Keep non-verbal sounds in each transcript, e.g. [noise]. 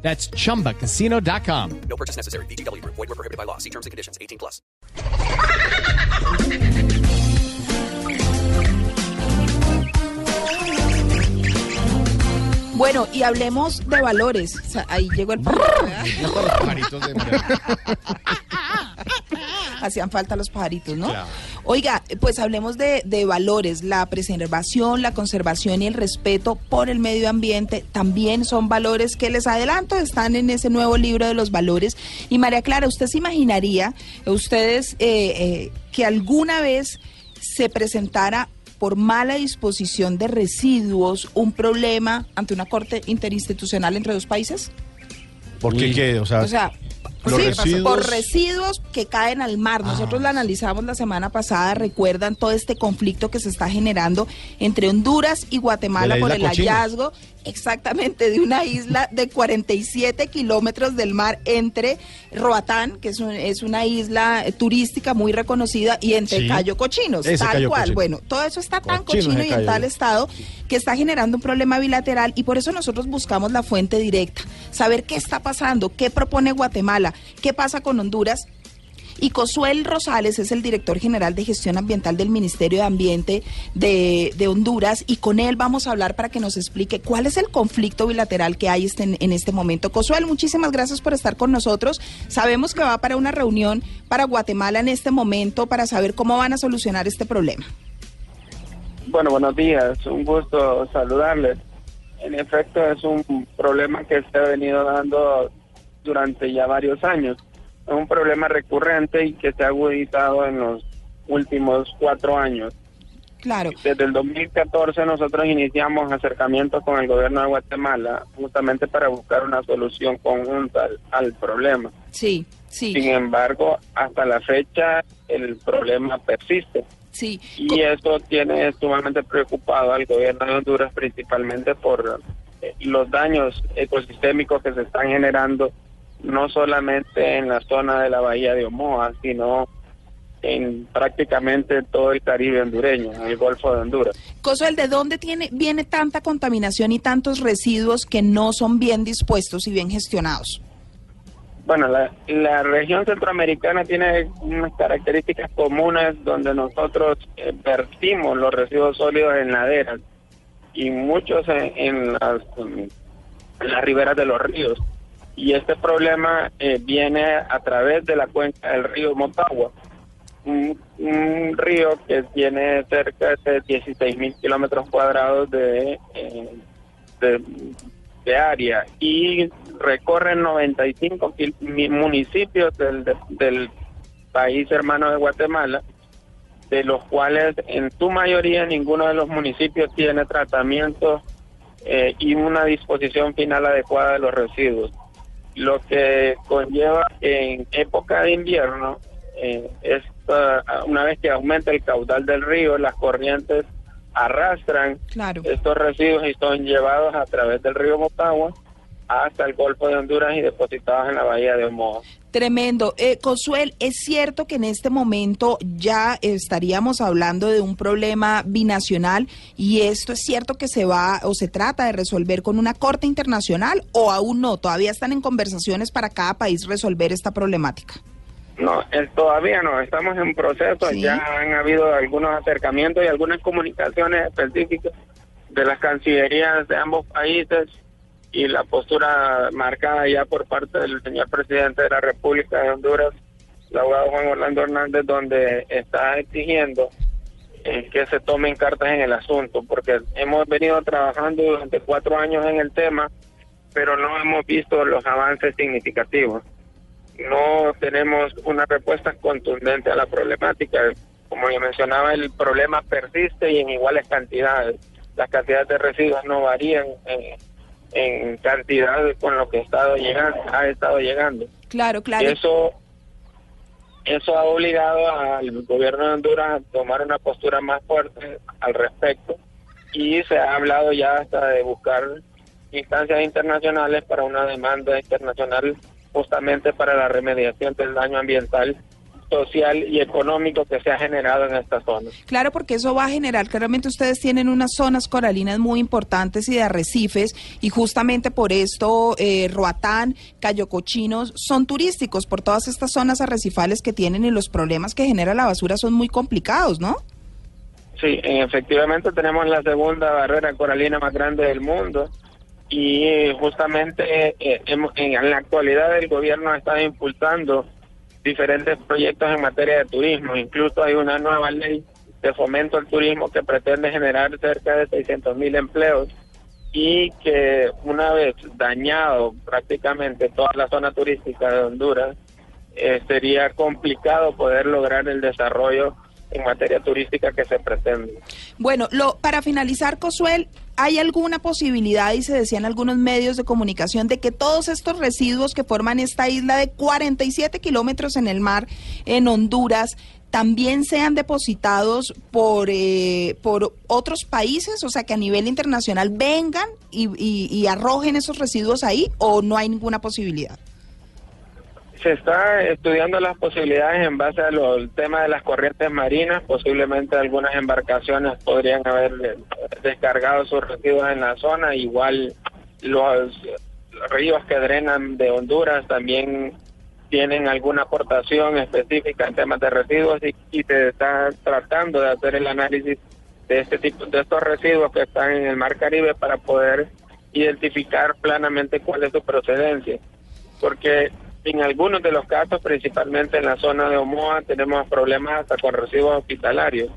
That's chumbacasino.com. No purchase necessary. BGW. Void were prohibited by law. See terms and conditions. 18 plus. Bueno, y hablemos de valores. O sea, ahí llegó el... [laughs] [laughs] Hacían falta los pajaritos, ¿no? Oiga, pues hablemos de, de valores. La preservación, la conservación y el respeto por el medio ambiente también son valores que les adelanto, están en ese nuevo libro de los valores. Y María Clara, ¿usted se imaginaría, ustedes, eh, eh, que alguna vez se presentara por mala disposición de residuos un problema ante una corte interinstitucional entre dos países? ¿Por qué qué? O sea, O sea, Los sí, residuos- por residuos que caen al mar. Nosotros lo analizamos la semana pasada. Recuerdan todo este conflicto que se está generando entre Honduras y Guatemala la por el hallazgo exactamente de una isla de 47 kilómetros del mar entre Roatán, que es, un- es una isla turística muy reconocida, y entre Sí. Cayo Cochinos. Ese tal Cayo cual. Bueno, todo eso está tan cochino ese y en tal estado que está generando un problema bilateral y por eso nosotros buscamos la fuente directa, saber qué está pasando, qué propone Guatemala, qué pasa con Honduras. Y Cosuel Rosales es el director general de gestión ambiental del Ministerio de Ambiente de, de Honduras y con él vamos a hablar para que nos explique cuál es el conflicto bilateral que hay este- en este momento. Cosuel, muchísimas gracias por estar con nosotros. Sabemos que va para una reunión para Guatemala en este momento para saber cómo van a solucionar este problema. Bueno, buenos días, un gusto saludarles. En efecto, es un problema que se ha venido dando durante ya varios años. Es un problema recurrente y que se ha agudizado en los últimos cuatro años. Claro. Desde el 2014 nosotros iniciamos acercamientos con el gobierno de Guatemala justamente para buscar una solución conjunta al, al problema. Sí, sí, Sin embargo, hasta la fecha el problema persiste. Sí. Y eso tiene sumamente preocupado al gobierno de Honduras, principalmente por eh, los daños ecosistémicos que se están generando, no solamente en la zona de la bahía de Omoa, sino en prácticamente todo el Caribe hondureño, en el Golfo de Honduras. Cosuel, ¿de dónde tiene, viene tanta contaminación y tantos residuos que no son bien dispuestos y bien gestionados? Bueno, la, la región centroamericana tiene unas características comunes donde nosotros eh, vertimos los residuos sólidos en laderas y muchos en, las, las riberas de los ríos. Y este problema eh, viene a través de la cuenca del río Motagua, un, un río que tiene cerca de 16 mil kilómetros cuadrados de, eh, de, de área y recorre 95 kil- mi- municipios del, de- del país hermano de Guatemala, de los cuales en su mayoría ninguno de los municipios tiene tratamiento eh, y una disposición final adecuada de los residuos, lo que conlleva en época de invierno, eh, esta- una vez que aumenta el caudal del río, las corrientes arrastran Claro. estos residuos y son llevados a través del río Motagua hasta el Golfo de Honduras y depositados en la bahía de Omoa. Tremendo. Eh, Cosuel, ¿es cierto que en este momento ya estaríamos hablando de un problema binacional y esto es cierto que se va o se trata de resolver con una corte internacional o aún no? Todavía están en conversaciones para cada país resolver esta problemática. No, eh, todavía no, estamos en proceso, Sí. ya han habido algunos acercamientos y algunas comunicaciones específicas de las cancillerías de ambos países y la postura marcada ya por parte del señor presidente de la República de Honduras, el abogado Juan Orlando Hernández, donde está exigiendo eh, que se tomen cartas en el asunto, porque hemos venido trabajando durante cuatro años en el tema, pero no hemos visto los avances significativos no tenemos una respuesta contundente a la problemática. Como ya mencionaba, el problema persiste y en iguales cantidades. Las cantidades de residuos no varían en, en cantidad con lo que ha estado llegando, ha estado llegando. Claro, claro. Eso eso ha obligado al gobierno de Honduras a tomar una postura más fuerte al respecto y se ha hablado ya hasta de buscar instancias internacionales para una demanda internacional justamente para la remediación del daño ambiental social y económico que se ha generado en esta zona. Claro, porque eso va a generar, claramente ustedes tienen unas zonas coralinas muy importantes y de arrecifes, y justamente por esto eh, Roatán, Cayo Cochinos son turísticos por todas estas zonas arrecifales que tienen y los problemas que genera la basura son muy complicados, ¿no? Sí, efectivamente tenemos la segunda barrera coralina más grande del mundo y justamente eh, en la actualidad el gobierno está impulsando diferentes proyectos en materia de turismo. Incluso hay una nueva ley de fomento al turismo que pretende generar cerca de 600 mil empleos y que una vez dañado prácticamente toda la zona turística de Honduras, eh, sería complicado poder lograr el desarrollo en materia turística que se pretende. Bueno, lo, para finalizar, Cosuel, ¿hay alguna posibilidad, y se decía en algunos medios de comunicación, de que todos estos residuos que forman esta isla de 47 kilómetros en el mar, en Honduras, también sean depositados por, eh, por otros países? O sea, que a nivel internacional vengan y arrojen esos residuos ahí, o no hay ninguna posibilidad? Se está estudiando las posibilidades en base al tema de las corrientes marinas. Posiblemente algunas embarcaciones podrían haber descargado sus residuos en la zona. Igual los ríos que drenan de Honduras también tienen alguna aportación específica en temas de residuos y, y se está tratando de hacer el análisis de este tipo de estos residuos que están en el Mar Caribe para poder identificar plenamente cuál es su procedencia. Porque en algunos de los casos, principalmente en la zona de Omoa, tenemos problemas hasta con residuos hospitalarios.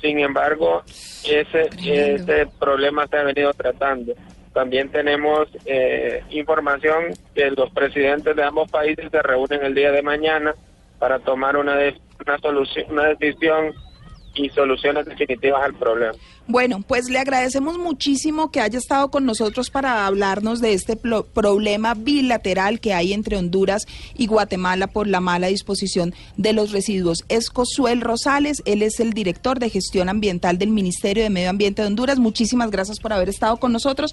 Sin embargo, ese, ese problema se ha venido tratando. También tenemos eh, información que los presidentes de ambos países se reúnen el día de mañana para tomar una, una, solución, una decisión y soluciones definitivas al problema. Bueno, pues le agradecemos muchísimo que haya estado con nosotros para hablarnos de este problema bilateral que hay entre Honduras y Guatemala por la mala disposición de los residuos. Es Cosuel Rosales, él es el director de gestión ambiental del Ministerio de Medio Ambiente de Honduras. Muchísimas gracias por haber estado con nosotros.